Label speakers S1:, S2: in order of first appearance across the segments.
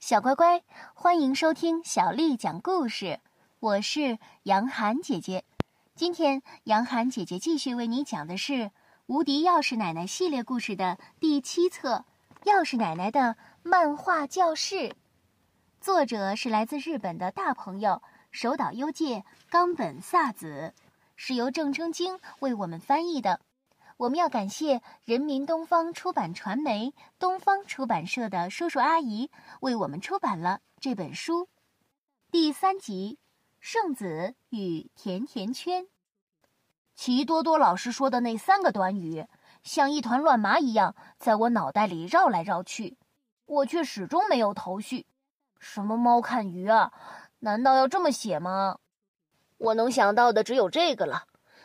S1: 小乖乖，欢迎收听小丽讲故事。我是杨涵姐姐。今天，杨涵姐姐继续为你讲的是《无敌钥匙奶奶》系列故事的第七册《钥匙奶奶的漫画教室》。作者是来自日本的大朋友手岛优介、冈本萨子，是由郑征京为我们翻译的。我们要感谢人民东方出版传媒东方出版社的叔叔阿姨为我们出版了这本书。第三集，圣子与甜甜圈。齐多多老师说的那三个短语，像一团乱麻一样在我脑袋里绕来绕去，我却始终没有头绪。什么猫看鱼啊？难道要这么写吗？我能想到的只有这个了。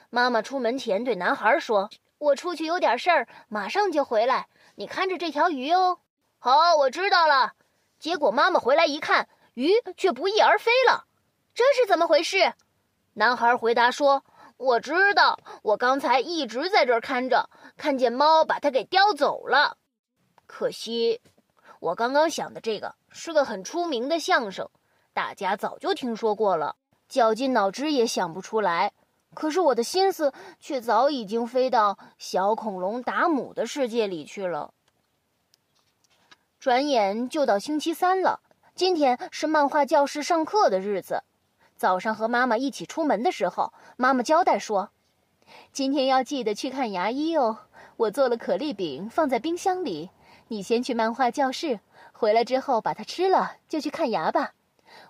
S1: 妈妈出门前对男孩说。我出去有点事儿，马上就回来。你看着这条鱼哦。好，我知道了。结果妈妈回来一看，鱼却不翼而飞了。这是怎么回事？男孩回答说：“我知道，我刚才一直在这儿看着，看见猫把它给叼走了。可惜，我刚刚想的这个是个很出名的相声，大家早就听说过了，绞尽脑汁也想不出来。”可是我的心思却早已经飞到小恐龙达姆的世界里去了。转眼就到星期三了，今天是漫画教室上课的日子。早上和妈妈一起出门的时候，妈妈交代说：“今天要记得去看牙医哦。我做了可丽饼，放在冰箱里。你先去漫画教室，回来之后把它吃了，就去看牙吧。”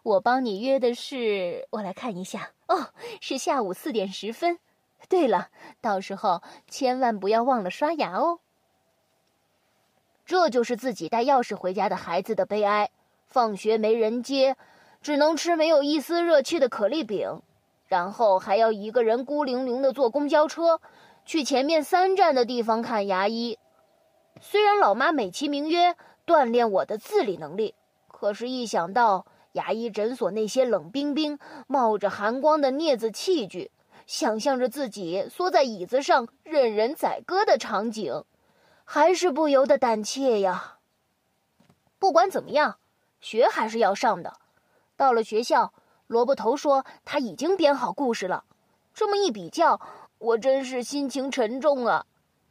S1: 我帮你约的是，我来看一下哦，是下午四点十分。对了，到时候千万不要忘了刷牙哦。这就是自己带钥匙回家的孩子的悲哀。放学没人接，只能吃没有一丝热气的可丽饼，然后还要一个人孤零零的坐公交车去前面三站的地方看牙医。虽然老妈美其名曰锻炼我的自理能力，可是，一想到……牙医诊所那些冷冰冰、冒着寒光的镊子器具，想象着自己缩在椅子上任人宰割的场景，还是不由得胆怯呀。不管怎么样，学还是要上的。到了学校，萝卜头说他已经编好故事了。这么一比较，我真是心情沉重啊。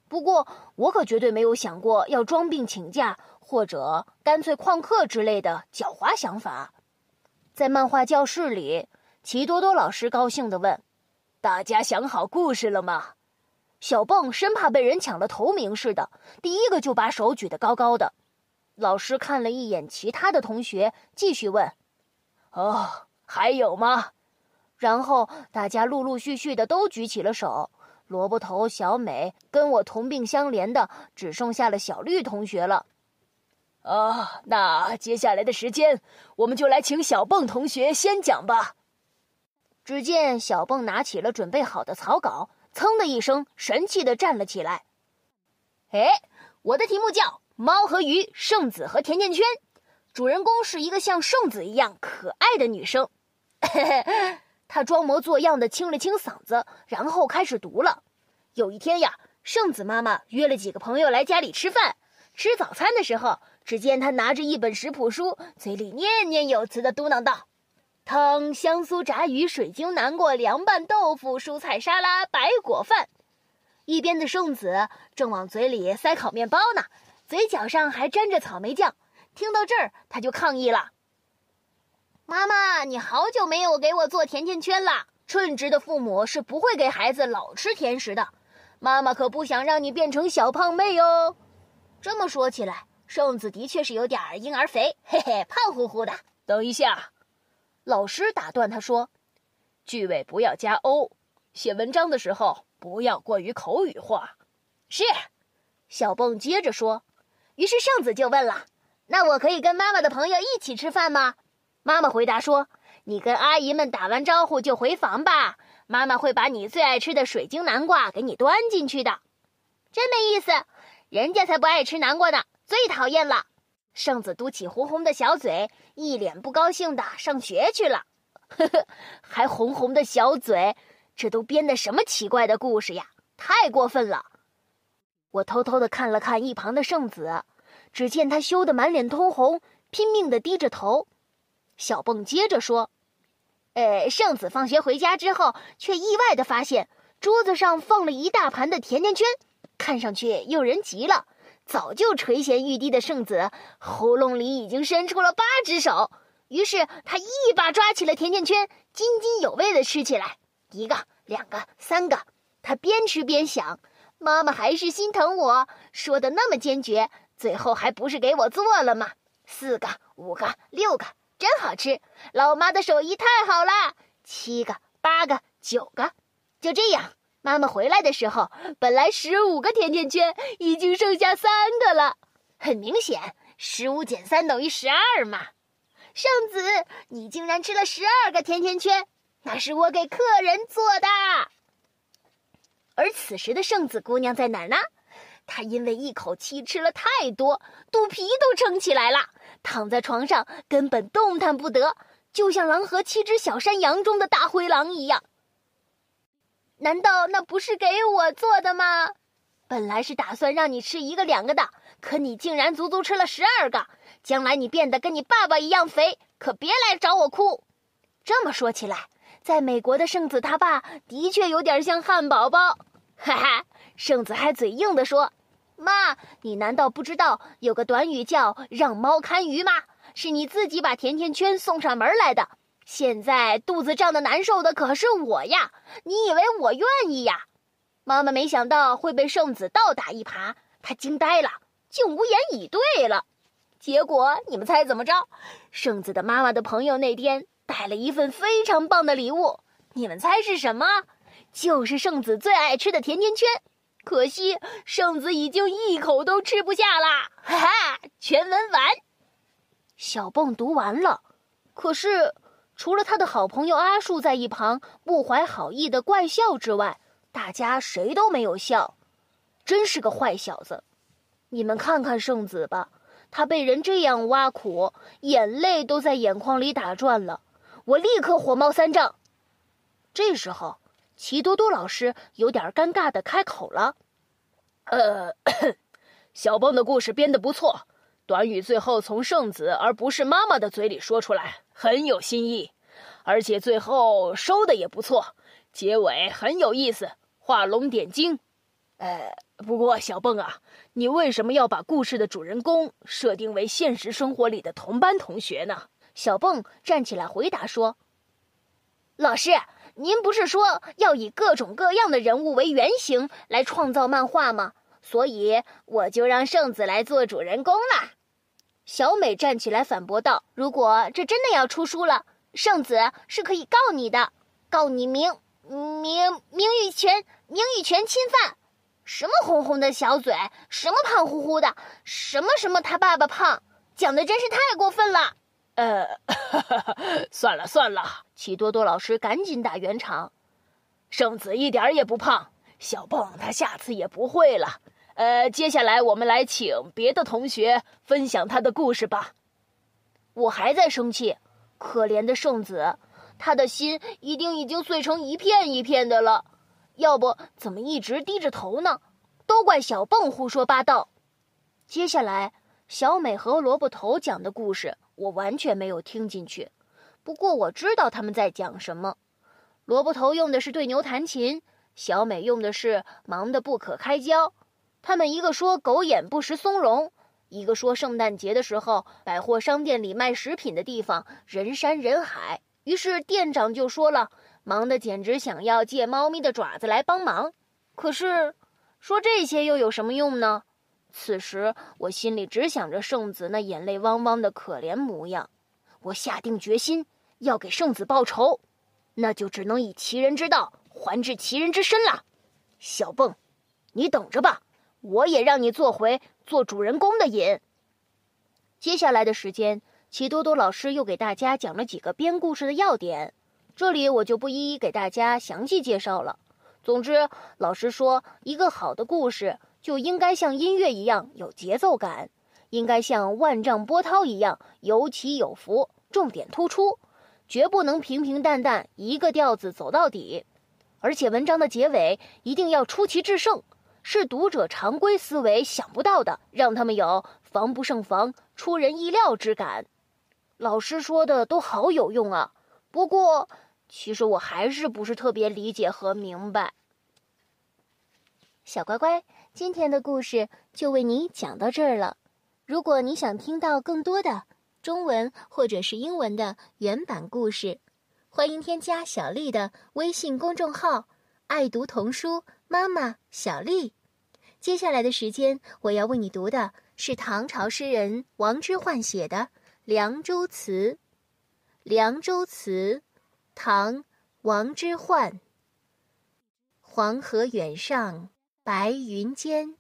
S1: 不过，我可绝对没有想过要装病请假，或者干脆旷课之类的狡猾想法。在漫画教室里，齐多多老师高兴地问：“大家想好故事了吗？”小蹦生怕被人抢了头名似的，第一个就把手举得高高的。老师看了一眼其他的同学，继续问：“哦，还有吗？”然后大家陆陆续续的都举起了手。萝卜头、小美跟我同病相怜的，只剩下了小绿同学了。啊，那接下来的时间，我们就来请小蹦同学先讲吧。只见小蹦拿起了准备好的草稿，噌的一声，神气的站了起来。哎，我的题目叫《猫和鱼，圣子和甜甜圈》，主人公是一个像圣子一样可爱的女生。她装模作样的清了清嗓子，然后开始读了。有一天呀，圣子妈妈约了几个朋友来家里吃饭。吃早餐的时候。只见他拿着一本食谱书，嘴里念念有词的嘟囔道：“汤香酥炸鱼、水晶南瓜、凉拌豆腐、蔬菜沙拉、白果饭。”一边的圣子正往嘴里塞烤面包呢，嘴角上还沾着草莓酱。听到这儿，他就抗议了：“妈妈，你好久没有给我做甜甜圈了。称职的父母是不会给孩子老吃甜食的。妈妈可不想让你变成小胖妹哦。”这么说起来。圣子的确是有点儿婴儿肥，嘿嘿，胖乎乎的。等一下，老师打断他说：“句尾不要加 o，写文章的时候不要过于口语化。”是，小蹦接着说。于是圣子就问了：“那我可以跟妈妈的朋友一起吃饭吗？”妈妈回答说：“你跟阿姨们打完招呼就回房吧，妈妈会把你最爱吃的水晶南瓜给你端进去的。”真没意思，人家才不爱吃南瓜呢。最讨厌了，圣子嘟起红红的小嘴，一脸不高兴的上学去了。呵呵，还红红的小嘴，这都编的什么奇怪的故事呀？太过分了！我偷偷的看了看一旁的圣子，只见他羞得满脸通红，拼命的低着头。小蹦接着说：“呃，圣子放学回家之后，却意外的发现桌子上放了一大盘的甜甜圈，看上去诱人极了。早就垂涎欲滴的圣子喉咙里已经伸出了八只手，于是他一把抓起了甜甜圈，津津有味地吃起来。一个、两个、三个，他边吃边想：妈妈还是心疼我，说的那么坚决，最后还不是给我做了吗？四个、五个、六个。”真好吃，老妈的手艺太好了。七个、八个、九个，就这样，妈妈回来的时候，本来十五个甜甜圈已经剩下三个了。很明显，十五减三等于十二嘛。圣子，你竟然吃了十二个甜甜圈，那是我给客人做的。而此时的圣子姑娘在哪儿呢？她因为一口气吃了太多，肚皮都撑起来了。躺在床上根本动弹不得，就像《狼和七只小山羊》中的大灰狼一样。难道那不是给我做的吗？本来是打算让你吃一个两个的，可你竟然足足吃了十二个。将来你变得跟你爸爸一样肥，可别来找我哭。这么说起来，在美国的圣子他爸的确有点像汉堡包。哈哈，圣子还嘴硬地说。妈，你难道不知道有个短语叫“让猫看鱼”吗？是你自己把甜甜圈送上门来的。现在肚子胀得难受的可是我呀！你以为我愿意呀？妈妈没想到会被圣子倒打一耙，她惊呆了，竟无言以对了。结果你们猜怎么着？圣子的妈妈的朋友那天带了一份非常棒的礼物，你们猜是什么？就是圣子最爱吃的甜甜圈。可惜圣子已经一口都吃不下啦！哈哈，全文完。小蹦读完了，可是除了他的好朋友阿树在一旁不怀好意的怪笑之外，大家谁都没有笑。真是个坏小子！你们看看圣子吧，他被人这样挖苦，眼泪都在眼眶里打转了。我立刻火冒三丈。这时候。齐多多老师有点尴尬的开口了：“
S2: 呃，小蹦的故事编得不错，短语最后从圣子而不是妈妈的嘴里说出来，很有新意，而且最后收的也不错，结尾很有意思，画龙点睛。呃，不过小蹦啊，你为什么要把故事的主人公设定为现实生活里的同班同学呢？”
S1: 小蹦站起来回答说：“老师。”您不是说要以各种各样的人物为原型来创造漫画吗？所以我就让圣子来做主人公了。小美站起来反驳道：“如果这真的要出书了，圣子是可以告你的，告你名名名誉权名誉权侵犯。什么红红的小嘴，什么胖乎乎的，什么什么他爸爸胖，讲的真是太过分了。”
S2: 呃，算了算了，
S1: 齐多多老师赶紧打圆场。
S2: 圣子一点也不胖，小蹦他下次也不会了。呃，接下来我们来请别的同学分享他的故事吧。
S1: 我还在生气，可怜的圣子，他的心一定已经碎成一片一片的了。要不怎么一直低着头呢？都怪小蹦胡说八道。接下来，小美和萝卜头讲的故事。我完全没有听进去，不过我知道他们在讲什么。萝卜头用的是对牛弹琴，小美用的是忙得不可开交。他们一个说狗眼不识松茸，一个说圣诞节的时候百货商店里卖食品的地方人山人海。于是店长就说了，忙得简直想要借猫咪的爪子来帮忙。可是，说这些又有什么用呢？此时，我心里只想着圣子那眼泪汪汪的可怜模样。我下定决心要给圣子报仇，那就只能以其人之道还治其人之身了。小蹦，你等着吧，我也让你做回做主人公的瘾。接下来的时间，齐多多老师又给大家讲了几个编故事的要点，这里我就不一一给大家详细介绍了。总之，老师说，一个好的故事。就应该像音乐一样有节奏感，应该像万丈波涛一样有起有伏，重点突出，绝不能平平淡淡一个调子走到底。而且文章的结尾一定要出奇制胜，是读者常规思维想不到的，让他们有防不胜防、出人意料之感。老师说的都好有用啊，不过其实我还是不是特别理解和明白。小乖乖，今天的故事就为你讲到这儿了。如果你想听到更多的中文或者是英文的原版故事，欢迎添加小丽的微信公众号“爱读童书妈妈小丽”。接下来的时间，我要为你读的是唐朝诗人王之涣写的《凉州词》。《凉州词》，唐·王之涣。黄河远上白云间，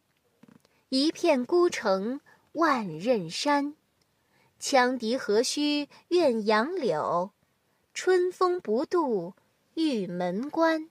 S1: 一片孤城万仞山。羌笛何须怨杨柳，春风不度玉门关。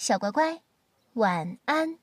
S1: 小乖乖。晚安。